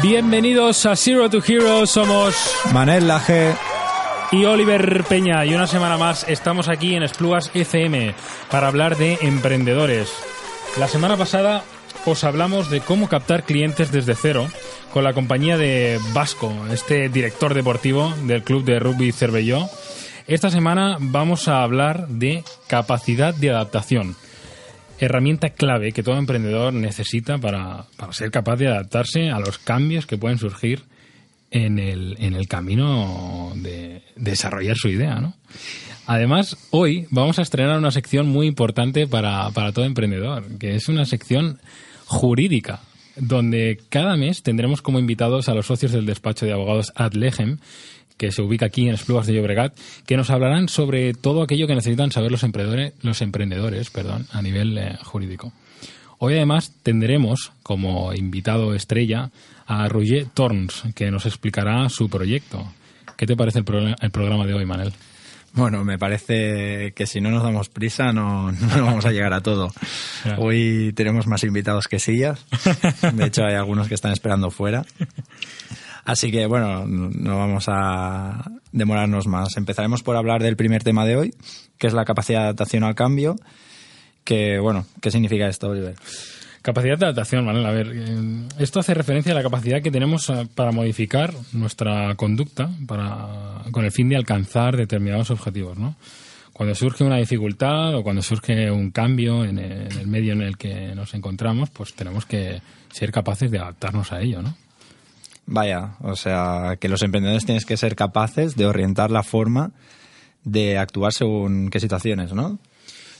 Bienvenidos a Zero to Hero, somos Manel Laje y Oliver Peña y una semana más estamos aquí en Esplugas FM para hablar de emprendedores. La semana pasada os hablamos de cómo captar clientes desde cero con la compañía de Vasco, este director deportivo del club de rugby Cervelló. Esta semana vamos a hablar de capacidad de adaptación herramienta clave que todo emprendedor necesita para, para, ser capaz de adaptarse a los cambios que pueden surgir en el, en el camino de, desarrollar su idea, ¿no? Además, hoy vamos a estrenar una sección muy importante para, para todo emprendedor, que es una sección jurídica, donde cada mes tendremos como invitados a los socios del despacho de abogados Adlegem, que se ubica aquí en Esplugas de Llobregat, que nos hablarán sobre todo aquello que necesitan saber los emprendedores, los emprendedores perdón, a nivel eh, jurídico. Hoy además tendremos como invitado estrella a Roger Torns, que nos explicará su proyecto. ¿Qué te parece el, el programa de hoy, Manel? Bueno, me parece que si no nos damos prisa no, no vamos a llegar a todo. Hoy tenemos más invitados que sillas. De hecho, hay algunos que están esperando fuera. Así que bueno, no vamos a demorarnos más. Empezaremos por hablar del primer tema de hoy, que es la capacidad de adaptación al cambio. Que bueno, ¿qué significa esto, Oliver? Capacidad de adaptación, ¿vale? A ver, eh, esto hace referencia a la capacidad que tenemos eh, para modificar nuestra conducta para, con el fin de alcanzar determinados objetivos, ¿no? Cuando surge una dificultad o cuando surge un cambio en el, en el medio en el que nos encontramos, pues tenemos que ser capaces de adaptarnos a ello, ¿no? Vaya, o sea, que los emprendedores tienen que ser capaces de orientar la forma de actuar según qué situaciones, ¿no?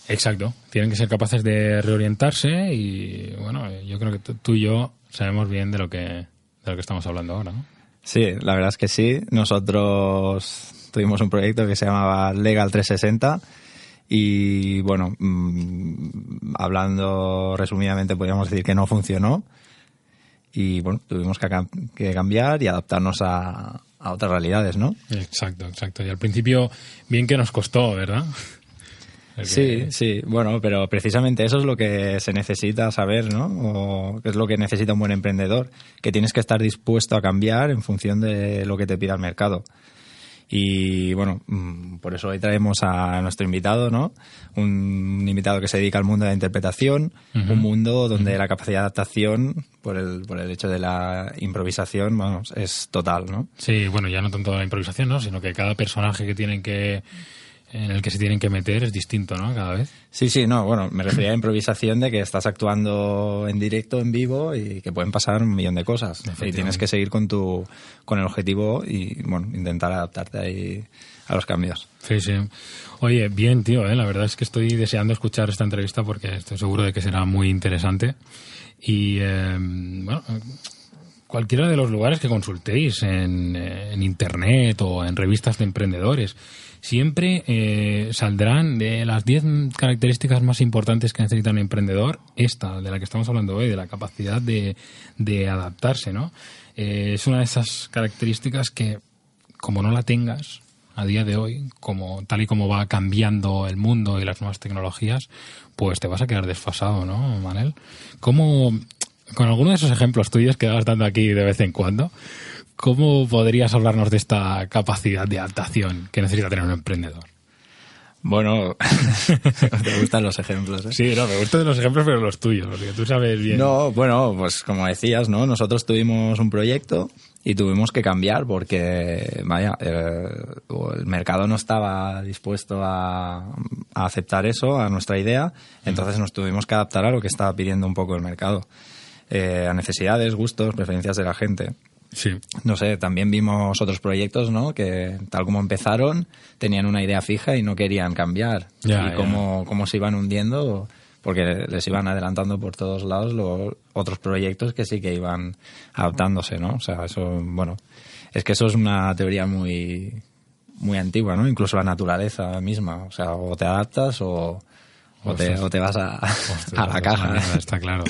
Exacto, tienen que ser capaces de reorientarse y bueno, yo creo que tú y yo sabemos bien de lo que de lo que estamos hablando ahora, ¿no? Sí, la verdad es que sí. Nosotros tuvimos un proyecto que se llamaba Legal 360 y bueno, mmm, hablando resumidamente podríamos decir que no funcionó y bueno, tuvimos que, que cambiar y adaptarnos a, a, otras realidades, ¿no? Exacto, exacto. Y al principio, bien que nos costó, ¿verdad? Sí, sí, bueno, pero precisamente eso es lo que se necesita saber, ¿no? O es lo que necesita un buen emprendedor, que tienes que estar dispuesto a cambiar en función de lo que te pida el mercado. Y bueno, mm, por eso hoy traemos a nuestro invitado, ¿no? Un invitado que se dedica al mundo de la interpretación, uh -huh. un mundo donde uh -huh. la capacidad de adaptación, por el, por el hecho de la improvisación, bueno, es total, ¿no? Sí, bueno, ya no tanto la improvisación, ¿no? Sino que cada personaje que tienen que en el que se tienen que meter es distinto, ¿no? Cada vez. Sí, sí, no, bueno, me refería a improvisación de que estás actuando en directo, en vivo y que pueden pasar un millón de cosas. Y tienes que seguir con tu con el objetivo y, bueno, intentar adaptarte ahí a los cambios. Sí, sí. Oye, bien, tío, ¿eh? la verdad es que estoy deseando escuchar esta entrevista porque estoy seguro de que será muy interesante. Y, eh, bueno, cualquiera de los lugares que consultéis en, en internet o en revistas de emprendedores, siempre eh, saldrán de las 10 características más importantes que necesita un emprendedor, esta de la que estamos hablando hoy, de la capacidad de, de adaptarse, ¿no? Eh, es una de esas características que, como no la tengas a día de hoy, como tal y como va cambiando el mundo y las nuevas tecnologías, pues te vas a quedar desfasado, ¿no, Manel? ¿Cómo, con alguno de esos ejemplos tuyos que vas dando aquí de vez en cuando, ¿Cómo podrías hablarnos de esta capacidad de adaptación que necesita tener un emprendedor? Bueno, te gustan los ejemplos, ¿eh? Sí, no, me gustan los ejemplos, pero los tuyos, porque tú sabes bien. No, bueno, pues como decías, ¿no? Nosotros tuvimos un proyecto y tuvimos que cambiar porque, vaya, eh, el mercado no estaba dispuesto a, a, aceptar eso, a nuestra idea, entonces nos tuvimos que adaptar a lo que estaba pidiendo un poco el mercado, eh, a necesidades, gustos, preferencias de la gente. Sí. No sé, también vimos otros proyectos, ¿no? Que tal como empezaron, tenían una idea fija y no querían cambiar. Ya, y cómo, cómo se iban hundiendo, porque les iban adelantando por todos lados los otros proyectos que sí que iban adaptándose, ¿no? O sea, eso, bueno, es que eso es una teoría muy, muy antigua, ¿no? Incluso la naturaleza misma. O sea, o te adaptas o, o, te, o te, vas a, a la caja. Manera, está claro.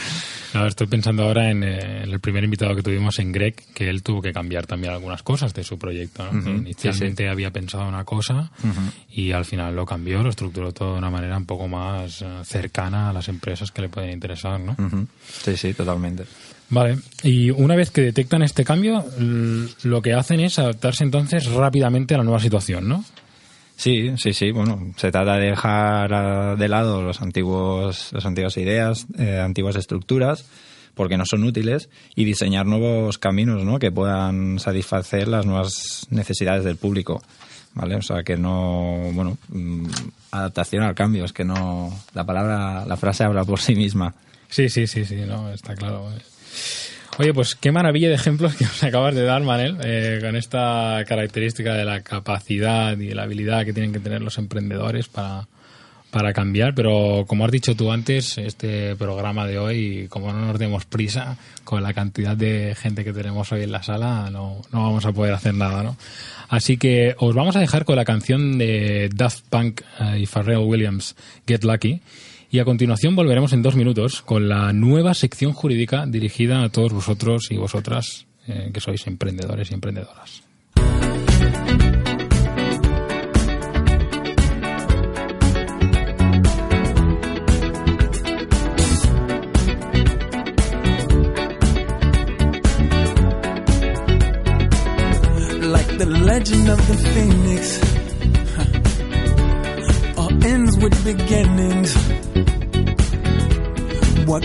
Estoy pensando ahora en, el primer invitado que tuvimos en Greg, que él tuvo que cambiar también algunas cosas de su proyecto. Inicialmente había pensado una cosa y al final lo cambió, lo estructuró todo de una manera un poco más eh, cercana a las empresas que le pueden interesar. ¿no? Sí, sí, totalmente. Vale, y una vez que detectan este cambio, lo que hacen es adaptarse entonces rápidamente a la nueva situación, ¿no? Sí, sí, sí. Bueno, se trata de dejar de lado los antiguos, las antiguas ideas, eh, antiguas estructuras, porque no son útiles, y diseñar nuevos caminos, ¿no? Que puedan satisfacer las nuevas necesidades del público, ¿vale? O sea, que no, bueno, mm, adaptación al cambio, es que no, la palabra, la frase habla por sí misma. Sí, sí, sí, sí, no, está claro. Oye, pues qué maravilla de ejemplos que nos acabas de dar, Manel, eh, con esta característica de la capacidad y la habilidad que tienen que tener los emprendedores para, para cambiar. Pero como has dicho tú antes, este programa de hoy, como no nos demos prisa con la cantidad de gente que tenemos hoy en la sala, no, no vamos a poder hacer nada, ¿no? Así que os vamos a dejar con la canción de Daft Punk eh, y Pharrell Williams, Get Lucky. Y a continuación volveremos en dos minutos con la nueva sección jurídica dirigida a todos vosotros y vosotras eh, que sois emprendedores y emprendedoras. Like the legend of the phoenix, all ends with beginnings.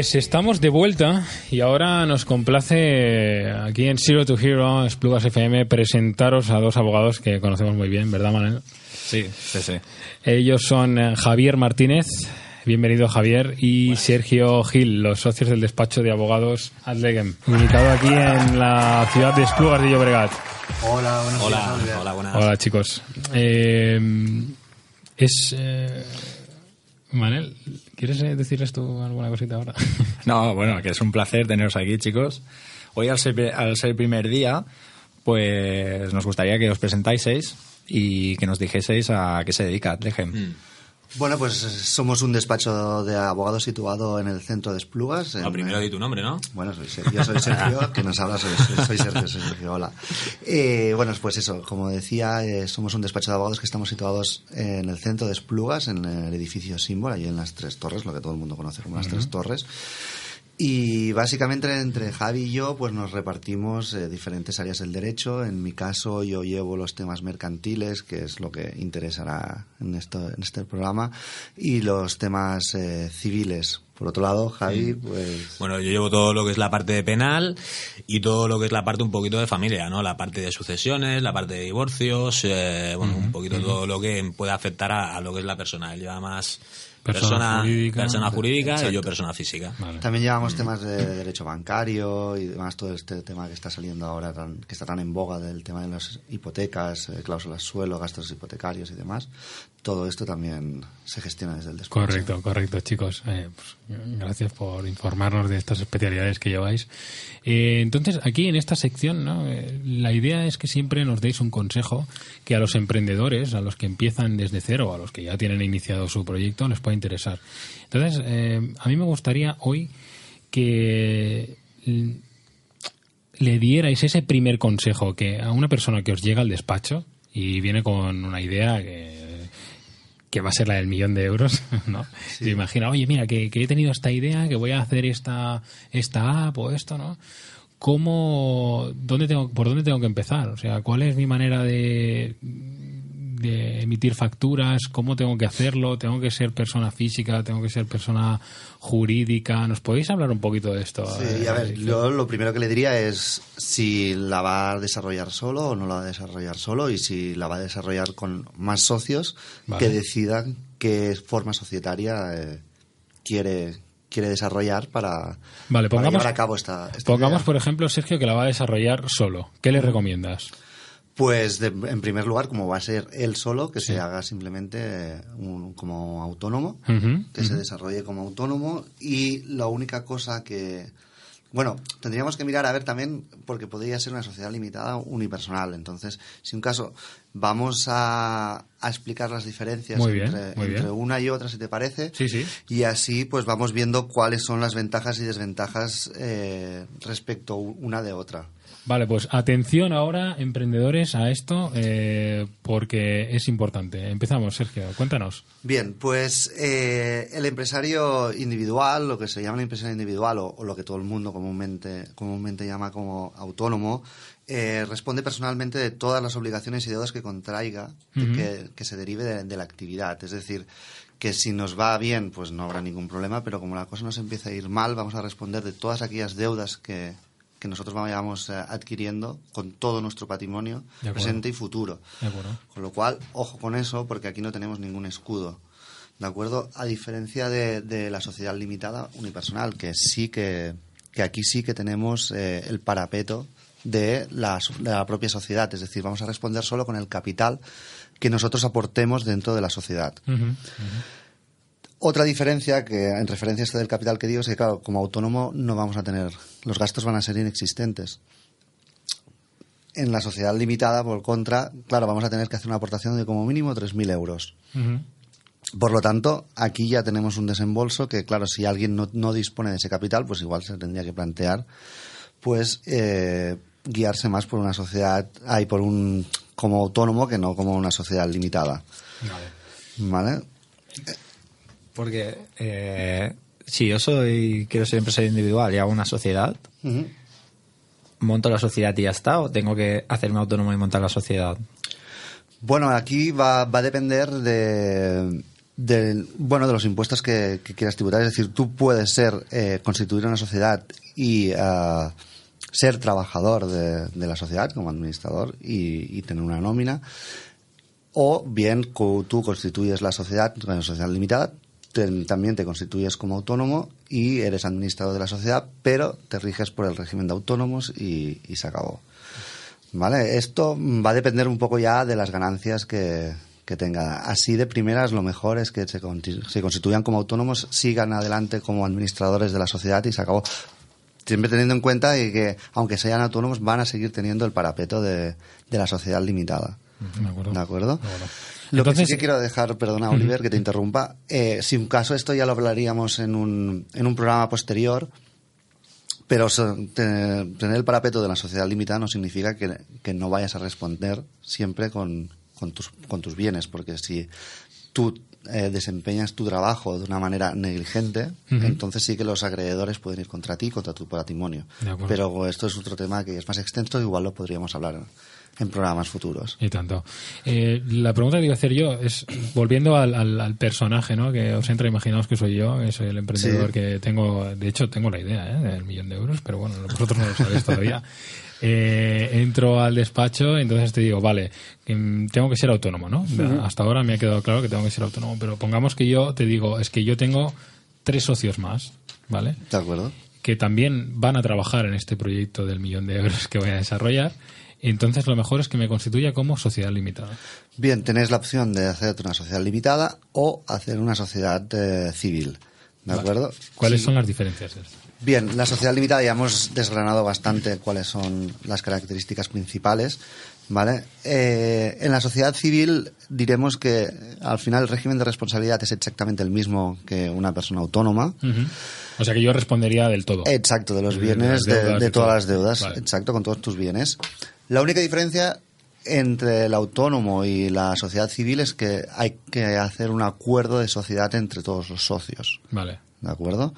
Pues estamos de vuelta y ahora nos complace aquí en Zero to Hero, Esplugas FM, presentaros a dos abogados que conocemos muy bien, ¿verdad, Manuel? Sí, sí, sí. Ellos son eh, Javier Martínez, bienvenido Javier, y Sergio Gil, los socios del despacho de abogados Adlegem, ubicado aquí en la ciudad de Esplugas de Llobregat. Hola, buenos hola, Hola, buenas. Hola, chicos. Eh, es... Eh, Manel, ¿quieres eh, decirles tú alguna cosita ahora? no, bueno, que es un placer teneros aquí, chicos. Hoy, al ser, al ser el primer día, pues nos gustaría que os presentáis y que nos dijeseis a qué se dedica Adlegem. Mm. Bueno, pues somos un despacho de abogados situado en el centro de Esplugas. Lo primero di tu nombre, ¿no? Bueno, soy Sergio, soy Sergio, que nos habla, soy, soy Sergio, soy Sergio, hola. Eh, bueno, pues eso, como decía, eh, somos un despacho de abogados que estamos situados en el centro de Esplugas, en el edificio Símbolo, allí en las Tres Torres, lo que todo el mundo conoce como las Tres Torres. Y básicamente entre Javi y yo pues nos repartimos eh, diferentes áreas del derecho. En mi caso yo llevo los temas mercantiles, que es lo que interesará en, esto, en este programa, y los temas eh, civiles. Por otro lado, Javi, pues... Bueno, yo llevo todo lo que es la parte de penal y todo lo que es la parte un poquito de familia, ¿no? La parte de sucesiones, la parte de divorcios, eh, bueno, un poquito todo lo que puede afectar a, a, lo que es la persona. Él lleva más persona, jurídica, persona jurídica y yo persona física. También llevamos temas de derecho bancario y demás, todo este tema que está saliendo ahora, que está tan en boga del tema de las hipotecas, eh, cláusulas suelo, gastos hipotecarios y demás. Todo esto también se gestiona desde el despacho. Correcto, correcto, chicos. Eh, pues, gracias por informarnos de estas especialidades que lleváis. Eh, entonces, aquí en esta sección, ¿no? la idea es que siempre nos deis un consejo que a los emprendedores, a los que empiezan desde cero, a los que ya tienen iniciado su proyecto, les pueda interesar. Entonces, eh, a mí me gustaría hoy que le dierais ese primer consejo que a una persona que os llega al despacho y viene con una idea que, que va a ser la del millón de euros, ¿no? Se imagina, oye, mira, que, que, he tenido esta idea, que voy a hacer esta, esta app o esto, ¿no? ¿Cómo, dónde tengo, por dónde tengo que empezar? O sea, ¿cuál es mi manera de de emitir facturas, cómo tengo que hacerlo, tengo que ser persona física, tengo que ser persona jurídica. ¿Nos podéis hablar un poquito de esto? Sí, a ver, yo lo primero que le diría es si la va a desarrollar solo o no la va a desarrollar solo y si la va a desarrollar con más socios que decidan qué forma societaria eh, quiere quiere desarrollar para, vale, pongamos, llevar a cabo esta, Pongamos, por ejemplo, Sergio, que la va a desarrollar solo. ¿Qué le recomiendas? Pues en primer lugar, como va a ser él solo, que se haga simplemente un, como autónomo, que se desarrolle como autónomo y la única cosa que... Bueno, tendríamos que mirar a ver también, porque podría ser una sociedad limitada unipersonal. Entonces, si un caso, vamos a, explicar las diferencias entre, una y otra, si te parece. Sí, sí. Y así, pues vamos viendo cuáles son las ventajas y desventajas eh, respecto una de otra. Vale, pues atención ahora, emprendedores, a esto, eh, porque es importante. Empezamos, Sergio, cuéntanos. Bien, pues eh, el empresario individual, lo que se llama el empresario individual o, lo que todo el mundo comúnmente, comúnmente llama como autónomo, eh, responde personalmente de todas las obligaciones y deudas que contraiga, que, se derive de, de la actividad. Es decir, que si nos va bien, pues no habrá ningún problema, pero como la cosa nos empieza a ir mal, vamos a responder de todas aquellas deudas que, que nosotros vayamos eh, adquiriendo con todo nuestro patrimonio presente y futuro. Con lo cual, ojo con eso, porque aquí no tenemos ningún escudo. ¿De acuerdo? A diferencia de, la sociedad limitada unipersonal, que sí que, que aquí sí que tenemos eh, el parapeto de la, de la propia sociedad. Es decir, vamos a responder solo con el capital que nosotros aportemos dentro de la sociedad. Otra diferencia que en referencia a esto del capital que digo es que, claro, como autónomo no vamos a tener, los gastos van a ser inexistentes. En la sociedad limitada, por contra, claro, vamos a tener que hacer una aportación de como mínimo 3.000 euros. Por lo tanto, aquí ya tenemos un desembolso que, claro, si alguien no, dispone de ese capital, pues igual se tendría que plantear, pues, eh, guiarse más por una sociedad, hay por un, como autónomo que no como una sociedad limitada. Vale. ¿Vale? Porque eh, si yo soy quiero ser empresario individual y hago una sociedad, monto la sociedad y ya está, o tengo que hacerme autónomo y montar la sociedad. Bueno, aquí va, va a depender de, bueno, de los impuestos que, quieras tributar. Es decir, tú puedes ser, eh, constituir una sociedad y eh, ser trabajador de, la sociedad como administrador y, y, tener una nómina. O bien tú constituyes la sociedad, una sociedad limitada, también te constituyes como autónomo y eres administrador de la sociedad, pero te riges por el régimen de autónomos y, se acabó. ¿Vale? Esto va a depender un poco ya de las ganancias que, tenga. Así de primeras lo mejor es que se, se, constituyan como autónomos, sigan adelante como administradores de la sociedad y se acabó. Siempre teniendo en cuenta que, aunque sean autónomos, van a seguir teniendo el parapeto de, de la sociedad limitada. ¿De acuerdo? Lo que sí que quiero dejar, perdona Oliver, que te interrumpa, eh, si un caso esto ya lo hablaríamos en un, en un programa posterior, pero tener, el parapeto de la sociedad limitada no significa que, no vayas a responder siempre con, con, tus, con tus bienes, porque si tú eh, desempeñas tu trabajo de una manera negligente, entonces sí que los acreedores pueden ir contra ti, contra tu patrimonio. Pero esto es otro tema que es más extenso, igual lo podríamos hablar en programas futuros. Y tanto. Eh, la pregunta que iba a hacer yo es, volviendo al, personaje, ¿no? Que os entra, imaginaos que soy yo, que soy el emprendedor que tengo, de hecho tengo la idea, ¿eh? Del millón de euros, pero bueno, vosotros no lo sabéis todavía. Eh, entro al despacho, entonces te digo, vale, tengo que ser autónomo, ¿no? Hasta ahora me ha quedado claro que tengo que ser autónomo, pero pongamos que yo te digo, es que yo tengo tres socios más, ¿vale? De acuerdo. Que también van a trabajar en este proyecto del millón de euros que voy a desarrollar entonces lo mejor es que me constituya como sociedad limitada. Bien, tenéis la opción de hacerte una sociedad limitada o hacer una sociedad eh, civil. ¿De acuerdo? ¿Cuáles son las diferencias? Bien, la sociedad limitada ya hemos desgranado bastante cuáles son las características principales. ¿Vale? Eh, en la sociedad civil diremos que al final el régimen de responsabilidad es exactamente el mismo que una persona autónoma. O sea que yo respondería del todo. Exacto, de los bienes, de, todas las deudas. Exacto, con todos tus bienes. La única diferencia entre el autónomo y la sociedad civil es que hay que hacer un acuerdo de sociedad entre todos los socios. Vale. ¿De acuerdo?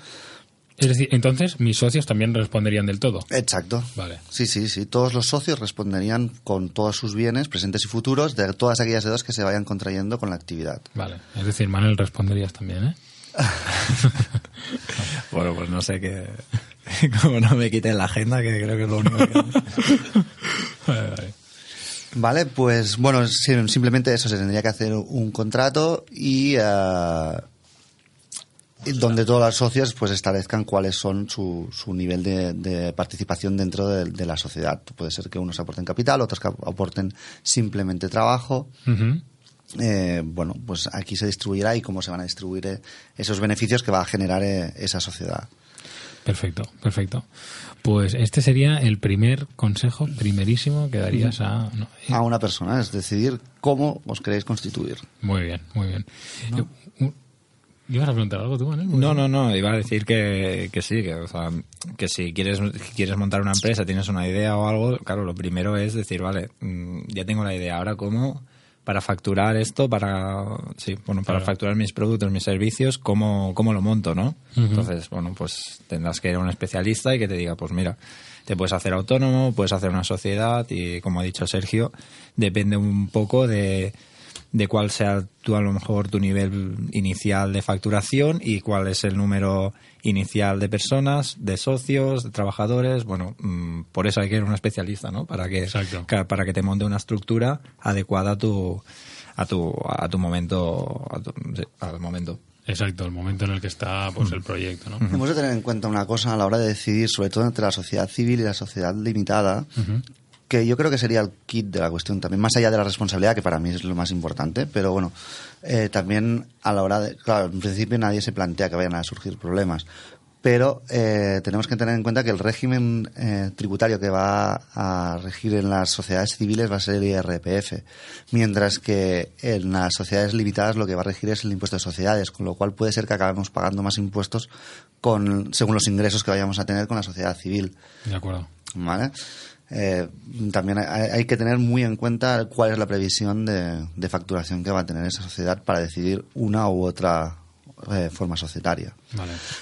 Es decir, entonces mis socios también responderían del todo. Exacto. Vale. Sí, sí, sí. Todos los socios responderían con todos sus bienes, presentes y futuros, de todas aquellas deudas que se vayan contrayendo con la actividad. Vale. Es decir, Manuel responderías también, ¿eh? bueno, pues no sé qué. Como no me quiten la agenda, que creo que es lo único que. vale, pues bueno, simplemente eso, se tendría que hacer un contrato y uh, donde todas las socios pues establezcan cuáles son su, su nivel de, participación dentro de, la sociedad. Puede ser que unos aporten capital, otros que aporten simplemente trabajo. Eh, bueno, pues aquí se distribuirá y cómo se van a distribuir eh, esos beneficios que va a generar eh, esa sociedad. Perfecto, perfecto. Pues este sería el primer consejo, primerísimo, que darías a... a una persona, es decidir cómo os queréis constituir. Muy bien, muy bien. ¿Ibas a preguntar algo tú, Manuel? No, no, no, iba a decir que, que sí, que, o sea, que si quieres, quieres montar una empresa, tienes una idea o algo, claro, lo primero es decir, vale, mm, ya tengo la idea, ahora cómo para facturar esto, para sí, bueno, para facturar mis productos, mis servicios, cómo, cómo lo monto, ¿no? Entonces, bueno, pues tendrás que ir a un especialista y que te diga, pues mira, te puedes hacer autónomo, puedes hacer una sociedad y como ha dicho Sergio, depende un poco de de cuál sea tú a lo mejor tu nivel inicial de facturación y cuál es el número inicial de personas, de socios, de trabajadores. Bueno, mm, por eso hay que ir a un especialista, ¿no? Para que, para que te monte una estructura adecuada a tu, a tu, a tu momento, al momento. Exacto, el momento en el que está pues el proyecto, ¿no? Hemos de tener en cuenta una cosa a la hora de decidir, sobre todo entre la sociedad civil y la sociedad limitada, que yo creo que sería el kit de la cuestión también, más allá de la responsabilidad, que para mí es lo más importante, pero bueno, eh, también a la hora de, claro, en principio nadie se plantea que vayan a surgir problemas, pero eh, tenemos que tener en cuenta que el régimen eh, tributario que va a regir en las sociedades civiles va a ser el IRPF, mientras que en las sociedades limitadas lo que va a regir es el impuesto de sociedades, con lo cual puede ser que acabemos pagando más impuestos con, según los ingresos que vayamos a tener con la sociedad civil. De acuerdo. ¿Vale? Eh, también hay, que tener muy en cuenta cuál es la previsión de, facturación que va a tener esa sociedad para decidir una u otra eh, forma societaria.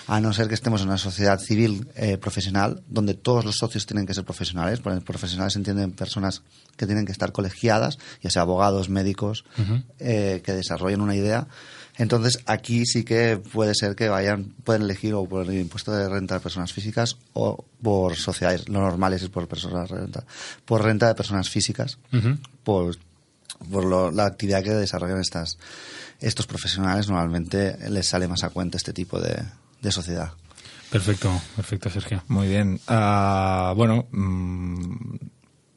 A no ser que estemos en una sociedad civil eh, profesional, donde todos los socios tienen que ser profesionales. Por profesionales entienden personas que tienen que estar colegiadas, ya sea abogados, médicos, que desarrollen una idea entonces, aquí sí que puede ser que vayan, pueden elegir o por el impuesto de renta de personas físicas o por sociedades. Lo normal es por personas renta, por renta de personas físicas, por, por la actividad que desarrollan estas, estos profesionales. Normalmente les sale más a cuenta este tipo de, sociedad. Perfecto, perfecto, Sergio. Muy bien. Ah, bueno, mm,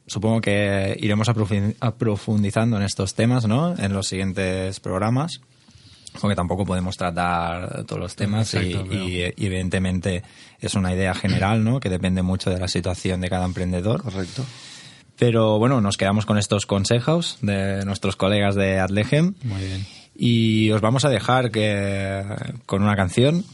supongo que iremos aprofundizando en estos temas, ¿no? En los siguientes programas porque tampoco podemos tratar todos los temas Exacto, y, claro. y, y, evidentemente es una idea general, ¿no? Que depende mucho de la situación de cada emprendedor. Correcto. Pero bueno, nos quedamos con estos consejos de nuestros colegas de Adlegem. Muy bien. Y os vamos a dejar que con una canción,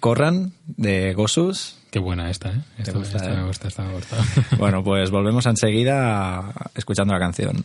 Corran, de Gosus. Qué buena esta, ¿eh? Esta, gusta, esta eh? me gusta, esta me gusta. bueno, pues volvemos enseguida escuchando la canción.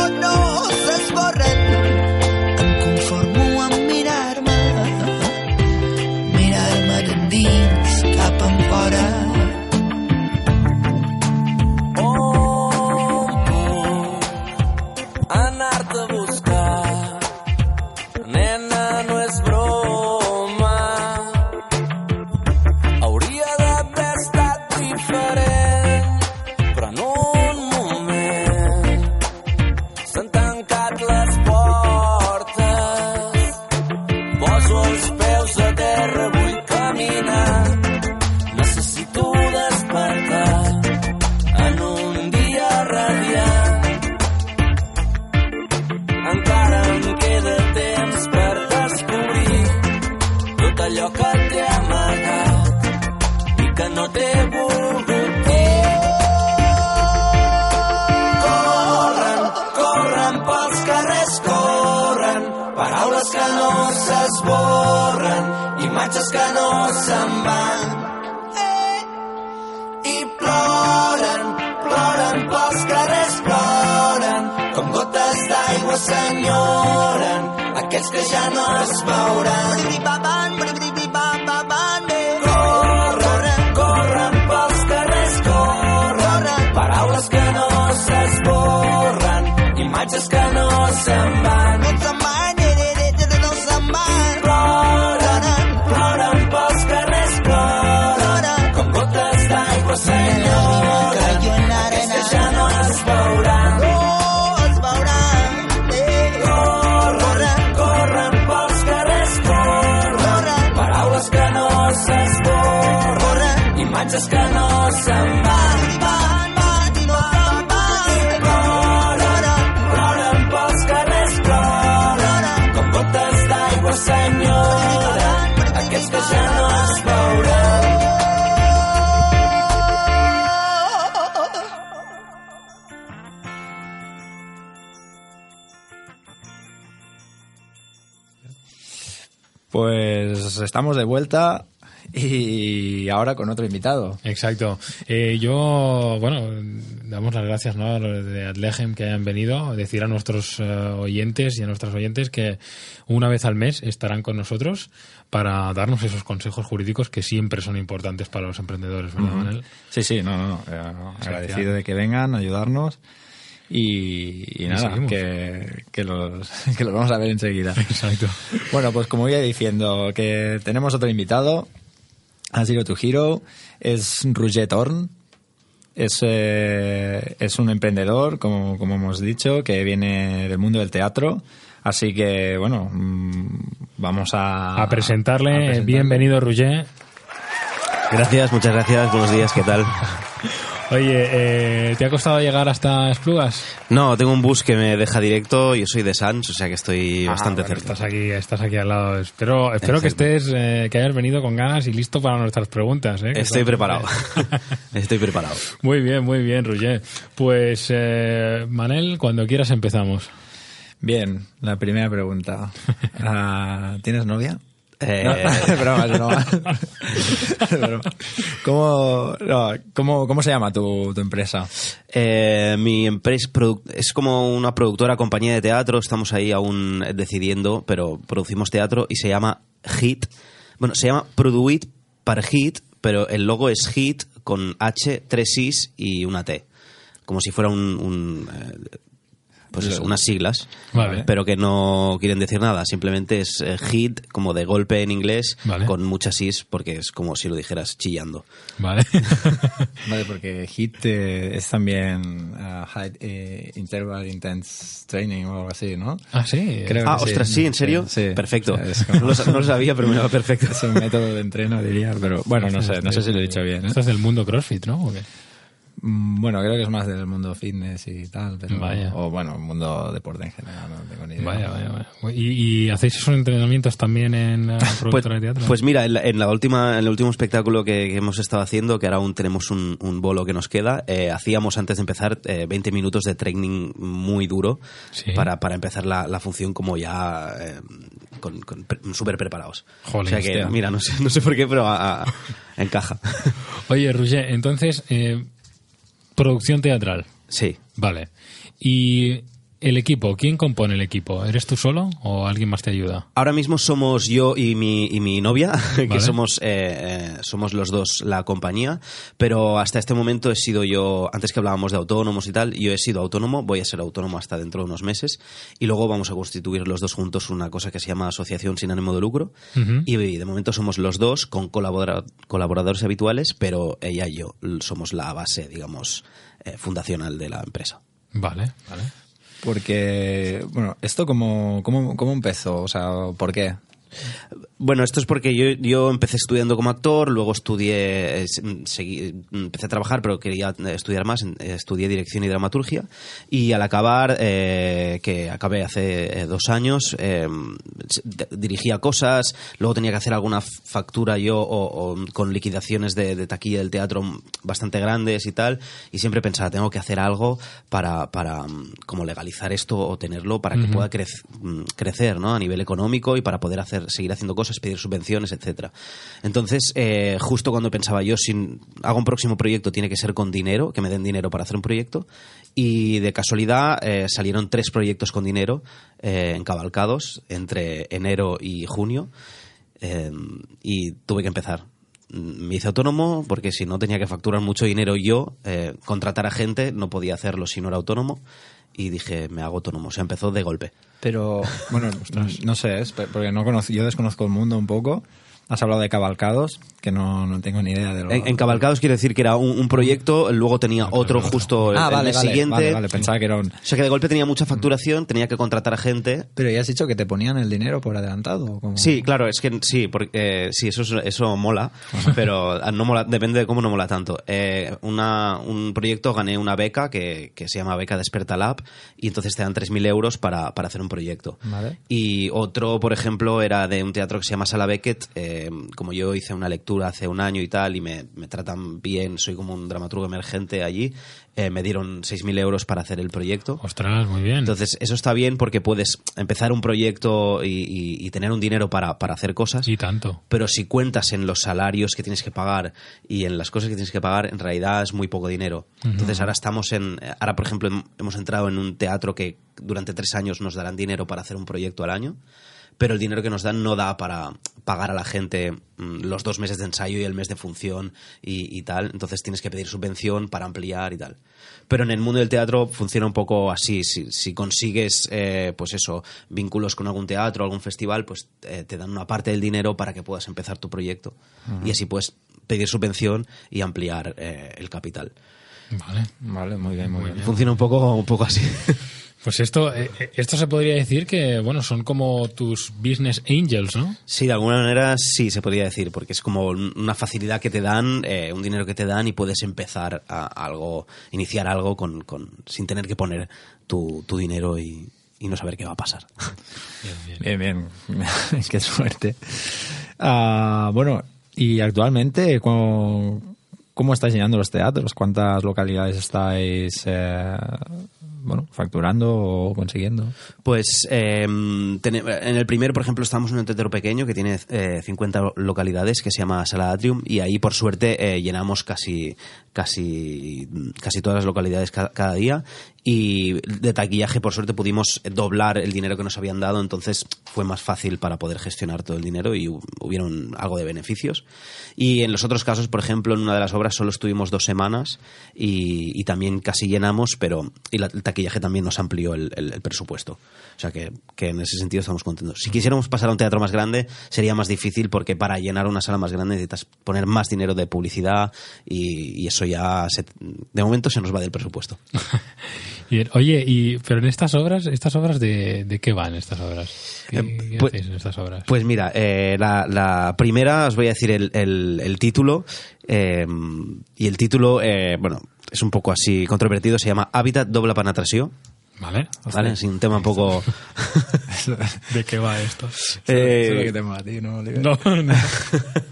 vaig escanor se'n va. Ploren pels carrers, ploren com gotes d'aigua, senyora, aquests que ja no es veuran. Pues estamos de vuelta y ahora con otro invitado. Exacto. Eh, yo, bueno, damos las gracias ¿no? a los de Adlegem que hayan venido, decir a nuestros eh, oyentes y a nuestras oyentes que una vez al mes estarán con nosotros para darnos esos consejos jurídicos que siempre son importantes para los emprendedores, ¿verdad, Manel? Sí, sí, no, no, no, eh, agradecido de que vengan a ayudarnos y, y nada, que, que, los, que los vamos a ver enseguida. Exacto. Bueno, pues como iba diciendo, que tenemos otro invitado, a Zero to Hero, es Roger Torn. Es, eh, es un emprendedor, como, como hemos dicho, que viene del mundo del teatro. Así que, bueno, mm, vamos a... A presentarle, a presentarle. bienvenido Roger. Gracias, muchas gracias, buenos días, ¿qué tal? Oye, eh, ¿te ha costado llegar hasta Esplugas? No, tengo un bus que me deja directo, yo soy de Sans, o sea que estoy bastante Ah, bueno, cerca. Estás aquí, estás aquí al lado. Espero, espero que estés, eh, que hayas venido con ganas y listo para nuestras preguntas. ¿eh? Estoy preparado, estoy preparado. Muy bien, muy bien, Roger. Pues, eh, Manel, cuando quieras empezamos. Bien, la primera pregunta. Ah, ¿Tienes novia? Eh, No, es broma, es broma. Es broma. ¿Cómo, no, cómo, ¿Cómo se llama tu, tu empresa? eh, mi empresa es como una productora, compañía de teatro, estamos ahí aún decidiendo, pero producimos teatro y se llama Hit. Bueno, se llama Produit par Hit, pero el logo es Hit con H, tres Is y una T. Como si fuera un... un, eh, pues eso, unas siglas, Vale. pero que no quieren decir nada, simplemente es eh, hit como de golpe en inglés Vale. con muchas is porque es como si lo dijeras chillando. Vale. Vale, porque HIT eh, es también ah, High eh, Interval Intense Training o algo así, ¿no? ah, sí. Creo Ah, que ostras, sí, ¿en serio? Sí, sí. Perfecto. O sea, es como- no, lo, no lo sabía, pero me va perfecto. Es un método de entreno, diría, pero bueno, no sé, no sé si lo he dicho bien. ¿eh? Esto es del mundo CrossFit, ¿no? ¿O qué? Mm, Bueno, creo que es más del mundo fitness y tal, pero, Vaya. o bueno, mundo deporte en general, no tengo ni idea. Vaya, vaya, vaya. ¿Y, y hacéis esos entrenamientos también en la Pues, productora de teatro? pues mira, en, la, en la última, en el último espectáculo que, que hemos estado haciendo, que ahora aún tenemos un, un bolo que nos queda, eh, hacíamos antes de empezar eh, 20 minutos de training muy duro Sí. para, para empezar la, la función como ya eh, con, con pre- súper preparados. Jolín, o sea que, hostia. mira, no sé, no sé por qué, pero a- a- encaja. Oye, Roger, entonces, eh, producción teatral. Sí. Vale. ¿Y el equipo? ¿Quién compone el equipo? ¿Eres tú solo o alguien más te ayuda? Ahora mismo somos yo y mi, y mi novia, que Vale. somos, eh, eh, somos los dos la compañía, pero hasta este momento he sido yo, antes que hablábamos de autónomos y tal, yo he sido autónomo, voy a ser autónomo hasta dentro de unos meses, y luego vamos a constituir los dos juntos una cosa que se llama Asociación Sin Ánimo de Lucro, y de momento somos los dos con colabora- colaboradores habituales, pero ella y yo somos la base, digamos, eh, fundacional de la empresa. Vale, vale. Porque, bueno, ¿esto cómo, cómo, cómo empezó? O sea, ¿por qué? Bueno, esto es porque yo, yo empecé estudiando como actor, luego estudié, eh, seguí- empecé a trabajar, pero quería eh, estudiar más, eh, estudié dirección y dramaturgia, y al acabar, eh, que acabé hace dos años, eh, d- dirigía cosas, luego tenía que hacer alguna factura yo o, o con liquidaciones de, de taquilla del teatro bastante grandes y tal, y siempre pensaba, tengo que hacer algo para, para mm, como legalizar esto o tenerlo para que pueda crec- mm, crecer ¿no? a nivel económico y para poder hacer seguir haciendo cosas, pedir subvenciones, etcétera. Entonces, eh, justo cuando pensaba yo, si hago un próximo proyecto, tiene que ser con dinero, que me den dinero para hacer un proyecto, y de casualidad eh, salieron tres proyectos con dinero eh, encabalcados entre enero y junio, eh, y tuve que empezar. Mm, Me hice autónomo porque si no tenía que facturar mucho dinero yo, eh, contratar a gente, no podía hacerlo si no era autónomo, y dije, me hago autónomo. O sea, empezó de golpe. Pero, bueno, no sé, es porque no conozco, yo desconozco el mundo un poco. Has hablado de cabalcados, que no, no tengo ni idea de lo En, en Cabalcados quiere decir que era un, un proyecto, luego tenía otro justo el, Ah, el vale, mes vale, siguiente. vale, vale, pensaba que era un... O sea que de golpe tenía mucha facturación, tenía que contratar a gente. Pero ya has dicho que te ponían el dinero por adelantado. ¿o cómo? Sí, claro, es que sí, porque, eh, sí, eso, es- eso mola, pero no mola, depende de cómo no mola tanto. Eh, una, un proyecto gané una beca que, que se llama Beca Desperta Lab y entonces te dan 3.000 euros para, para hacer un proyecto. Vale. Y otro, por ejemplo, era de un teatro que se llama Sala Beckett. eh, como yo hice una lectura hace un año y tal, y me, me tratan bien, soy como un dramaturgo emergente allí, eh, me dieron 6.000 euros para hacer el proyecto. Ostras, muy bien. Entonces, eso está bien porque puedes empezar un proyecto y, y- y tener un dinero para, para hacer cosas. y tanto. Pero si cuentas en los salarios que tienes que pagar y en las cosas que tienes que pagar, en realidad es muy poco dinero. Entonces ahora estamos en, ahora por ejemplo hem- hemos entrado en un teatro que durante tres años nos darán dinero para hacer un proyecto al año, pero el dinero que nos dan no da para pagar a la gente mm, los dos meses de ensayo y el mes de función y, y tal. Entonces tienes que pedir subvención para ampliar y tal. Pero en el mundo del teatro funciona un poco así. Si, si consigues, eh, pues eso, vínculos con algún teatro, algún festival, pues eh, te dan una parte del dinero para que puedas empezar tu proyecto. Y así puedes pedir subvención y ampliar eh, el capital. Vale. Vale, muy bien, muy bien. Funciona un poco, un poco así. Pues esto, eh, eh, esto se podría decir que, bueno, son como tus business angels, ¿no? Sí, de alguna manera sí se podría decir, porque es como un- una facilidad que te dan, eh, un dinero que te dan y puedes empezar a algo, iniciar algo con, con- sin tener que poner tu, tu dinero y, y no saber qué va a pasar. Bien, bien. Qué suerte. Ah, bueno, y actualmente, ¿cómo, cómo estáis llenando los teatros? ¿Cuántas localidades estáis eh, bueno, facturando o consiguiendo? Pues eh, en el primer, por ejemplo, estamos en un teatro pequeño que tiene eh, 50 localidades que se llama Sala Atrium y ahí, por suerte, eh, llenamos casi, casi, casi todas las localidades ca- cada día y de taquillaje, por suerte, pudimos doblar el dinero que nos habían dado, entonces fue más fácil para poder gestionar todo el dinero y hu- hubieron algo de beneficios. Y en los otros casos, por ejemplo, en una de las obras solo estuvimos dos semanas y, también casi llenamos, pero y la- el taquillaje también nos amplió el, presupuesto. O sea que, que en ese sentido estamos contentos. Si quisiéramos pasar a un teatro más grande, sería más difícil porque para llenar una sala más grande necesitas poner más dinero de publicidad y, y eso ya, se- de momento, se nos va del presupuesto. Bien, Oye, y, pero en estas obras, ¿estas obras de, de qué van estas obras? ¿Qué, Eh, qué pues- en estas obras? Pues mira, eh, la, la primera, os voy a decir el, el- el título, eh, y el título, eh, bueno, es un poco así controvertido, se llama Hábitat Doble Penetració, ¿Vale? ¿vale? Es un tema un poco... ¿De qué va esto? Eh, Eso es lo que te mola a ti, ¿no, Oliver? No, no.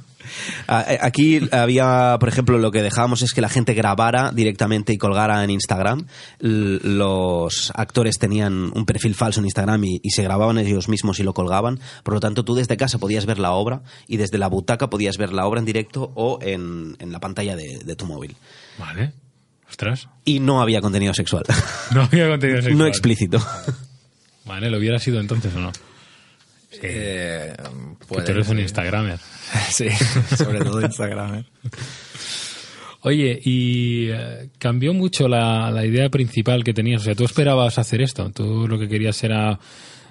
Ah, eh, Aquí había, por ejemplo, lo que dejábamos es que la gente grabara directamente y colgara en Instagram. Los actores tenían un perfil falso en Instagram y, y se grababan ellos mismos y lo colgaban. Por lo tanto, tú desde casa podías ver la obra y desde la butaca podías ver la obra en directo o en, en la pantalla de, de tu móvil. Vale. Ostras. Y no había contenido sexual. No había contenido sexual. no explícito. Vale, ¿lo hubiera sido entonces o no? Eh, Que puede tú eres un. Instagramer. Sí, sobre todo Instagram. ¿eh? Oye, y eh, cambió mucho la, la idea principal que tenías. O sea, tú esperabas hacer esto. Tú lo que querías era,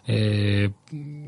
eh,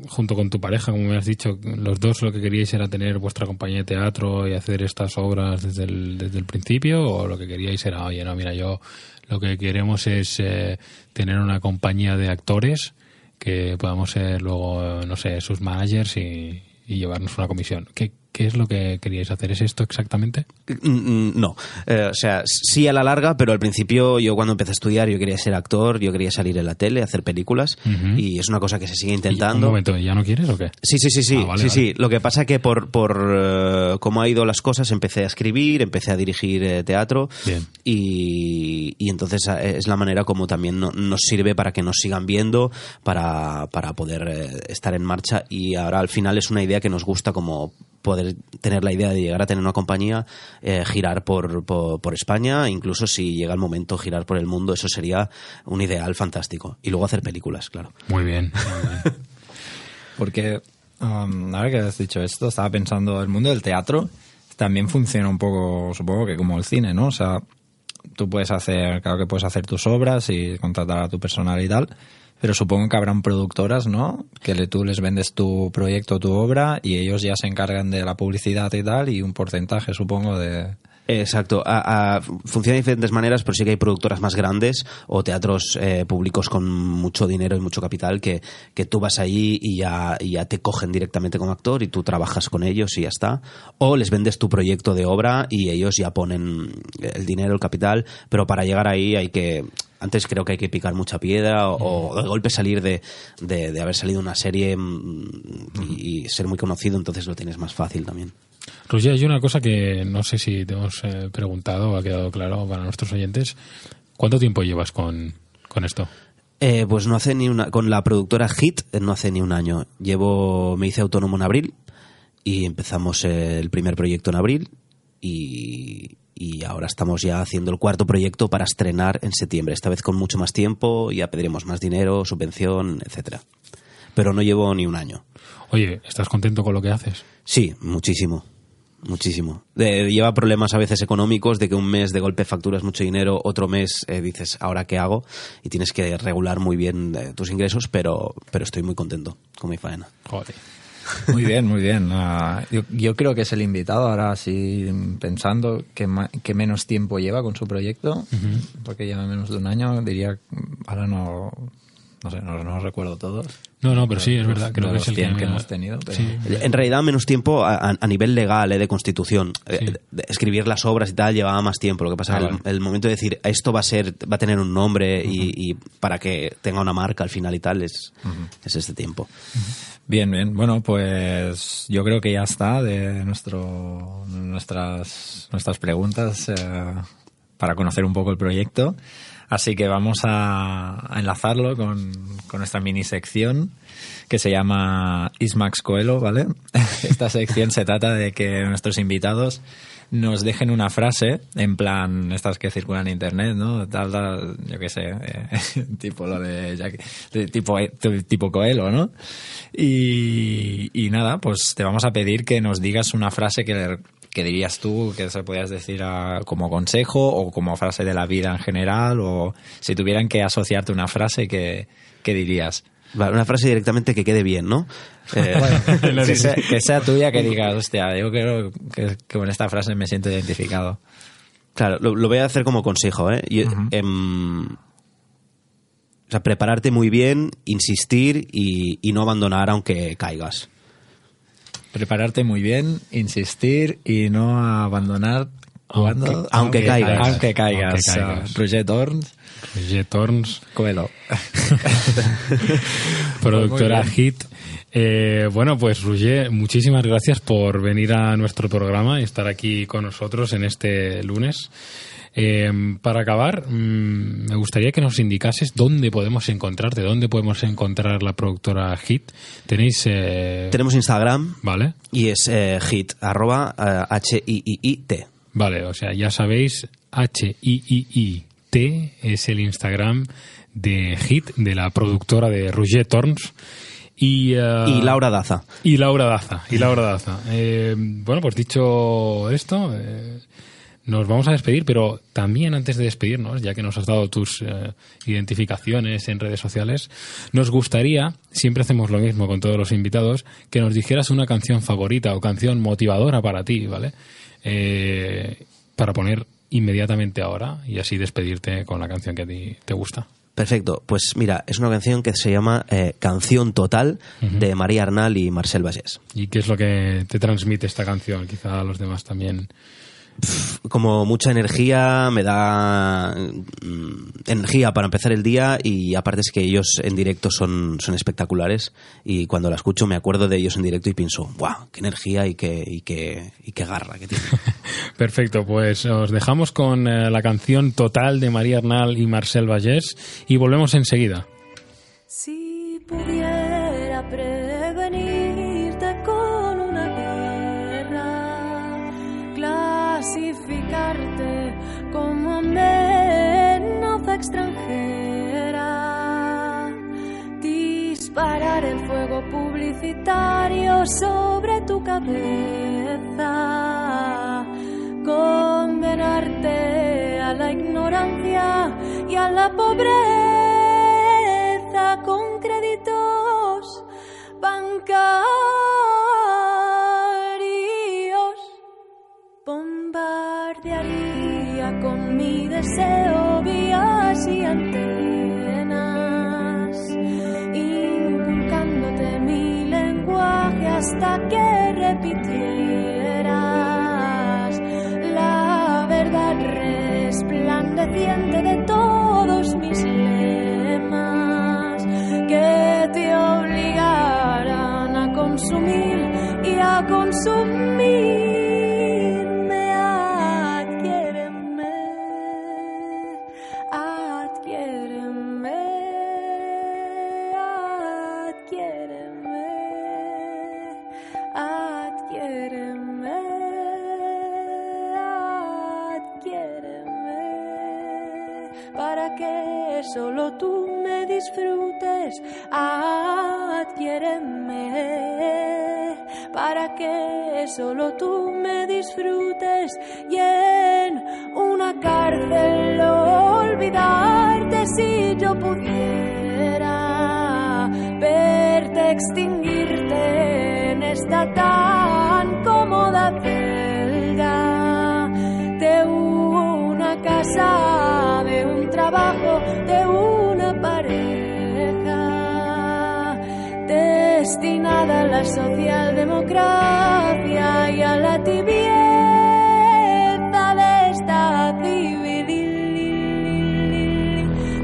junto con tu pareja, como me has dicho, los dos lo que queríais era tener vuestra compañía de teatro y hacer estas obras desde el, desde el principio. O lo que queríais era, oye, no, mira, yo lo que queremos es eh, tener una compañía de actores que podamos ser luego, no sé, sus managers y, y llevarnos una comisión. ¿Qué, ¿Qué es lo que queríais hacer? ¿Es esto exactamente? Mm, mm, No, Eh, o sea, sí a la larga, pero al principio yo cuando empecé a estudiar yo quería ser actor, yo quería salir en la tele, hacer películas y es una cosa que se sigue Un intentando. momento, ¿ya no quieres o qué? Sí, sí, sí, sí, Ah, vale, sí, vale. sí. Lo que pasa que por, por eh, cómo ha ido las cosas empecé a escribir, empecé a dirigir eh, teatro Bien. y, y entonces es la manera como también no- nos sirve para que nos sigan viendo, para, para poder eh, estar en marcha y ahora al final es una idea que nos gusta como poder tener la idea de llegar a tener una compañía, eh, girar por, por, por España, incluso si llega el momento girar por el mundo, eso sería un ideal fantástico. Y luego hacer películas, claro. Muy bien. muy bien. Porque, um, ahora que has dicho esto, estaba pensando, el mundo del teatro también funciona un poco, supongo que como el cine, ¿no? O sea, tú puedes hacer, claro que puedes hacer tus obras y contratar a tu personal y tal, pero supongo que habrán productoras, ¿no? Que le, tú les vendes tu proyecto, tu obra y ellos ya se encargan de la publicidad y tal y un porcentaje, supongo, de... Exacto. Funciona de diferentes maneras, pero sí que hay productoras más grandes o teatros eh, públicos con mucho dinero y mucho capital que, que tú vas allí y ya, y ya te cogen directamente como actor y tú trabajas con ellos y ya está. O les vendes tu proyecto de obra y ellos ya ponen el dinero, el capital, pero para llegar ahí hay que... Antes creo que hay que picar mucha piedra o, o de golpe salir de, de, de haber salido una serie mm, y, y ser muy conocido, entonces lo tienes más fácil también. Roger, hay una cosa que no sé si te hemos eh, preguntado o ha quedado claro para nuestros oyentes. ¿Cuánto tiempo llevas con, con esto? Eh, pues no hace ni una. Con la productora Hit eh, no hace ni un año. Llevo. Me hice autónomo en abril y empezamos el primer proyecto en abril y, y ahora estamos ya haciendo el cuarto proyecto para estrenar en septiembre. Esta vez con mucho más tiempo, ya pediremos más dinero, subvención, etcétera. Pero no llevo ni un año. Oye, ¿estás contento con lo que haces? Sí, muchísimo. Muchísimo. Lleva problemas a veces económicos de que un mes de golpe facturas mucho dinero, otro mes eh, dices, ¿ahora qué hago? Y tienes que regular muy bien eh, tus ingresos, pero, pero estoy muy contento con mi faena. Joder. Muy bien, muy bien. Ah, yo, yo creo que es el invitado ahora, así pensando que, ma- que menos tiempo lleva con su proyecto, porque lleva menos de un año, diría, ahora no, no sé, no, no recuerdo todos. No, no, pero sí, es verdad. Creo que los es el 100 que me- hemos tenido, pero- Sí. En realidad menos tiempo a, nivel legal, eh, de constitución. Eh, Sí. de escribir las obras y tal llevaba más tiempo. Lo que pasa Ah, es el, vale. el momento de decir esto va a ser, va a tener un nombre y, y para que tenga una marca al final y tal es, es este tiempo. Bien, bien. Bueno, pues yo creo que ya está de nuestro, nuestras, nuestras preguntas eh, para conocer un poco el proyecto. Así que vamos a, enlazarlo con, con nuestra mini sección que se llama Ismax Coelho, ¿vale? Esta sección se trata de que nuestros invitados nos dejen una frase, en plan, estas que circulan en internet, ¿no? Tal, tal, yo qué sé, eh, tipo lo de, Jack- tipo, eh, tipo Coelho, ¿no? Y, y nada, pues te vamos a pedir que nos digas una frase que, le- que dirías tú, que se podías decir a- como consejo o como frase de la vida en general, o si tuvieran que asociarte una frase, que, que dirías? Vale, una frase directamente que quede bien, ¿no? Eh, que, sea, que sea tuya, que digas, hostia, yo creo que, que con esta frase me siento identificado. Claro, lo, lo voy a hacer como consejo, ¿eh? Em, o sea, prepararte muy bien, insistir y, y no abandonar aunque caigas. Prepararte muy bien, insistir y no abandonar cuando- aunque caigas. Aunque caigas. Aunque caigas. Uh, Roger Torns, Roger Torns, Coelho. productora Pues muy Hit. Eh, bueno, pues Roger, muchísimas gracias por venir a nuestro programa y estar aquí con nosotros en este lunes. Eh, para acabar, mm, me gustaría que nos indicases dónde podemos encontrarte, dónde podemos encontrar la productora Hit. Tenéis... eh, Tenemos Instagram Vale. y es eh, hit, arroba eh, H-I-I-I-T. Vale, o sea, ya sabéis, H-I-I-I-T es el Instagram de Hit, de la productora de Roger Torns. Y, eh, Y Laura Daza. Y Laura Daza. Y Laura Daza. Eh, bueno, pues dicho esto, eh, nos vamos a despedir, pero también antes de despedirnos, ya que nos has dado tus eh, identificaciones en redes sociales, nos gustaría, siempre hacemos lo mismo con todos los invitados, que nos dijeras una canción favorita o canción motivadora para ti, ¿vale? Eh, para poner inmediatamente ahora y así despedirte con la canción que a ti te gusta. Perfecto. Pues mira, es una canción que se llama eh, Canción Total de María Arnal y Marcel Vallés. ¿Y qué es lo que te transmite esta canción? Quizá a los demás también. Como mucha energía, me da mm, energía para empezar el día y aparte es que ellos en directo son, son espectaculares y cuando la escucho me acuerdo de ellos en directo y pienso, ¡guau! ¡Qué energía y qué, y qué, y qué garra que tienen! Perfecto, pues os dejamos con eh, la canción total de María Arnal y Marcel Vallés y volvemos enseguida. Si pudiera sobre tu cabeza, condenarte a la ignorancia y a la pobreza con créditos bancarios. Bombardearía con mi deseo vías y antenas, que repitieras. La verdad resplandeciente de todos mis lemas que te obligaran a consumir y a consumir que solo tú me disfrutes. Adquiéreme para que solo tú me disfrutes y en una cárcel olvidarte si yo pudiera verte extinguirte en esta tan cómoda celda de una casa, destinada a la socialdemocracia y a la tibieza de esta civil,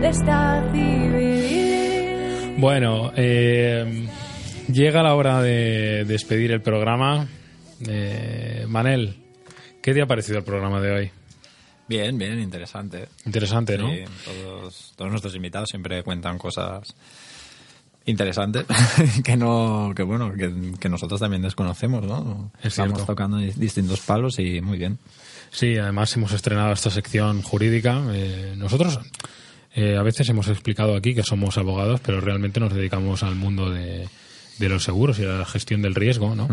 de esta civil. Bueno, eh, llega la hora de despedir el programa. Eh, Manel, ¿qué te ha parecido el programa de hoy? Bien, bien, interesante. Interesante, ¿no? Sí, todos, todos nuestros invitados siempre cuentan cosas interesantes que no que bueno que, que nosotros también desconocemos no Es estamos cierto. tocando di- distintos palos y muy bien Sí, además hemos estrenado esta sección jurídica. Eh, nosotros eh, a veces hemos explicado aquí que somos abogados, pero realmente nos dedicamos al mundo de, de los seguros y la gestión del riesgo, ¿no?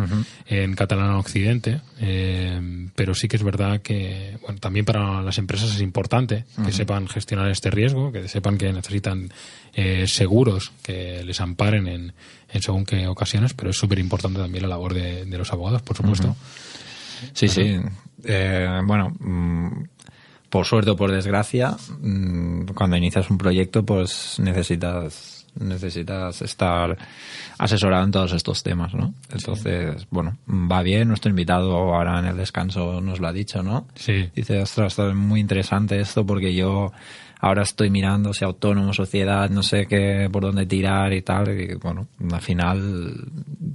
En Catalán Occidente. Eh, pero sí que es verdad que, bueno, también para las empresas es importante que sepan gestionar este riesgo, que sepan que necesitan eh, seguros que les amparen en, en según qué ocasiones, pero es súper importante también la labor de, de los abogados, por supuesto. sí sí Eh, bueno mm, por suerte o por desgracia mm, cuando inicias un proyecto pues necesitas necesitas estar asesorado en todos estos temas no entonces bueno va bien nuestro invitado ahora en el descanso nos lo ha dicho no Sí. Dice, ostras, está muy interesante esto porque yo ahora estoy mirando si autónomo, sociedad, no sé qué, por dónde tirar y tal. Y bueno, al final,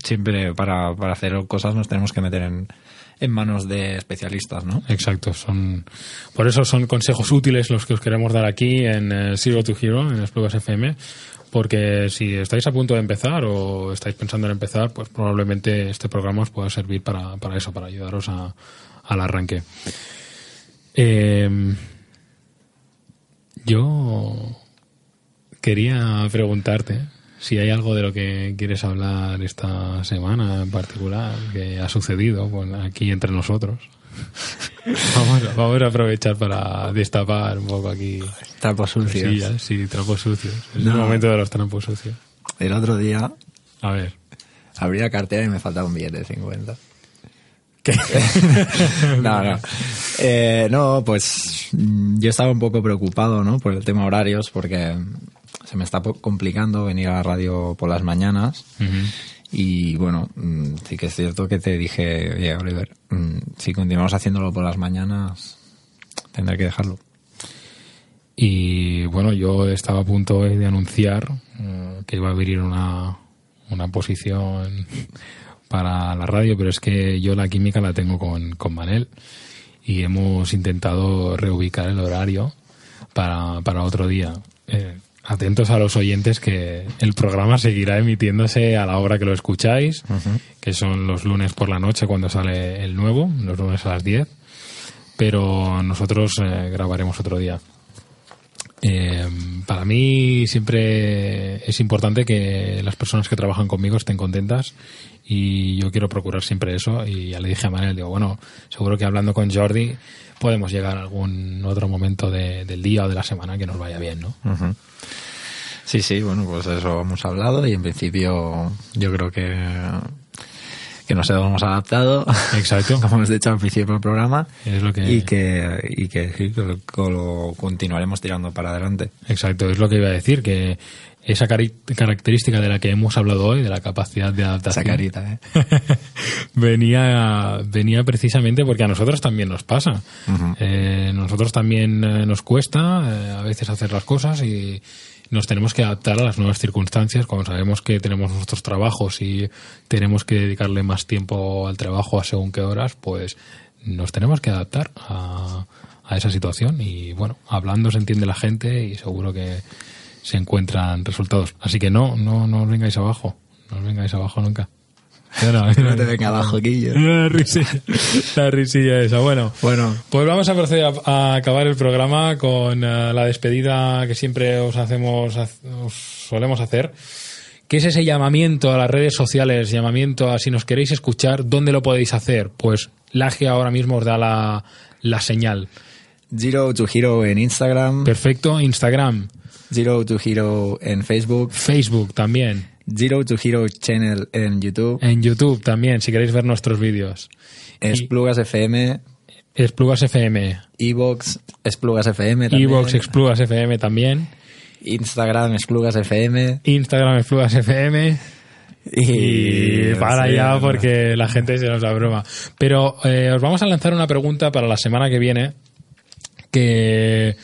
siempre para, para hacer cosas nos tenemos que meter en, en manos de especialistas, ¿no? Exacto, son por eso son consejos útiles los que os queremos dar aquí en eh, Zero to Hero, en Esplugas FM, porque si estáis a punto de empezar o estáis pensando en empezar, pues probablemente este programa os pueda servir para, eso, para ayudaros al arranque. Eh, yo quería preguntarte si hay algo de lo que quieres hablar esta semana en particular que ha sucedido aquí entre nosotros. Vamos, a- vamos a aprovechar para destapar un poco aquí Trapos sucios. cosillas, sí, trapos sucios. Es No. el momento de los trapos sucios. El otro día A ver. abrí la cartera y me faltaba un billete de 50. ¿Qué? no, no. Eh, no, pues mm, yo estaba un poco preocupado, ¿no? Por el tema horarios, porque se me está complicando venir a la radio por las mañanas. Y bueno, mm, sí que es cierto que te dije, oye, Oliver, mm, si continuamos haciéndolo por las mañanas, tendré que dejarlo. Y bueno, yo estaba a punto de anunciar eh, que iba a abrir una, una posición para la radio, pero es que yo la química la tengo con, con Manel y hemos intentado reubicar el horario para, para otro día. Eh, atentos a los oyentes que el programa seguirá emitiéndose a la hora que lo escucháis, que son los lunes por la noche cuando sale el nuevo, los lunes a las 10, pero nosotros eh, grabaremos otro día. Eh, para mí siempre es importante que las personas que trabajan conmigo estén contentas y yo quiero procurar siempre eso y ya le dije a Manel, digo, bueno, seguro que hablando con Jordi podemos llegar a algún otro momento de- del día o de la semana que nos vaya bien, ¿no? Sí, sí, bueno, pues eso hemos hablado y en principio yo creo que, que nos hemos adaptado. Exacto. Como hemos dicho al principio del programa. Es lo que- Y que, y que, lo continuaremos tirando para adelante. Exacto, es lo que iba a decir, que esa característica de la que hemos hablado hoy, de la capacidad de adaptación, Esa carita, ¿eh? venía, venía precisamente porque a nosotros también nos pasa. Eh, nosotros también eh, nos cuesta eh, a veces hacer las cosas y nos tenemos que adaptar a las nuevas circunstancias cuando sabemos que tenemos nuestros trabajos y tenemos que dedicarle más tiempo al trabajo a según qué horas, pues nos tenemos que adaptar a, a esa situación y bueno, hablando se entiende la gente y seguro que se encuentran resultados. Así que no, no, no os vengáis abajo, no os vengáis abajo nunca. No te venga abajo, Guillo. La risilla, la risilla esa. Bueno, Bueno, pues vamos a proceder a, a acabar el programa con eh, la despedida que siempre os hacemos, os solemos hacer, que es ese llamamiento a las redes sociales, llamamiento a si nos queréis escuchar, ¿dónde lo podéis hacer? Pues Laje ahora mismo os da la, la señal. Zero to Hero en Instagram, Perfecto, Instagram, Zero to Hero en Facebook, Facebook también, Zero to Hero Channel en YouTube, en YouTube también, si queréis ver nuestros vídeos. Esplugas FM, Esplugas FM, Evox, Esplugas FM también, Evox Esplugas FM también, Instagram, Esplugas FM Instagram Esplugas FM. Y para sí, ya porque la gente se nos da broma. Pero eh, os vamos a lanzar una pregunta para la semana que viene que,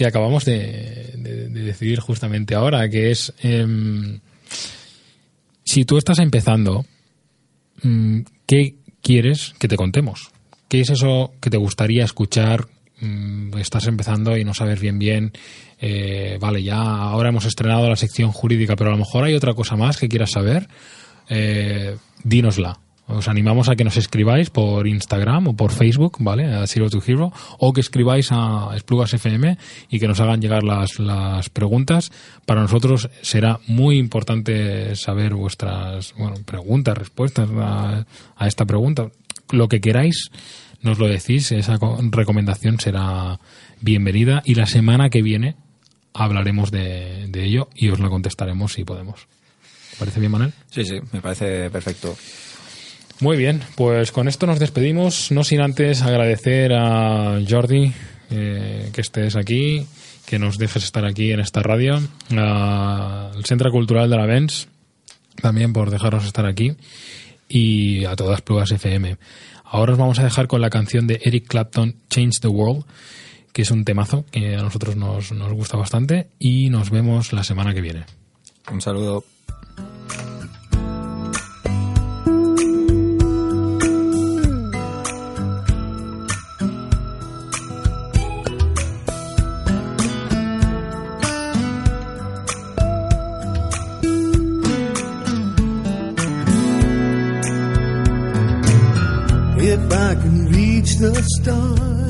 que acabamos de, de- de decidir justamente ahora, que es em, si tú estás empezando, mm, ¿qué quieres que te contemos? ¿Qué es eso que te gustaría escuchar? Mm, Estás empezando y no sabes bien bien, eh, vale, ya ahora hemos estrenado la sección jurídica, pero a lo mejor hay otra cosa más que quieras saber, eh, dínosla. Os animamos a que nos escribáis por Instagram o por Facebook, ¿vale? A Zero to Hero, o que escribáis a Esplugas FM y que nos hagan llegar las, las preguntas. Para nosotros será muy importante saber vuestras bueno, preguntas, respuestas a, a esta pregunta. Lo que queráis, nos lo decís, esa co- recomendación será bienvenida y la semana que viene hablaremos de, de ello y os la contestaremos si podemos. ¿Te parece bien, Manuel? Sí, sí, me parece perfecto. Muy bien, pues con esto nos despedimos, no sin antes agradecer a Jordi eh, que estés aquí, que nos dejes estar aquí en esta radio, al Centro Cultural de la Vens, también por dejarnos estar aquí, y a todas Plugas FM. Ahora os vamos a dejar con la canción de Eric Clapton, Change the World, que es un temazo que a nosotros nos, nos gusta bastante, y nos vemos la semana que viene. Un saludo. Stars,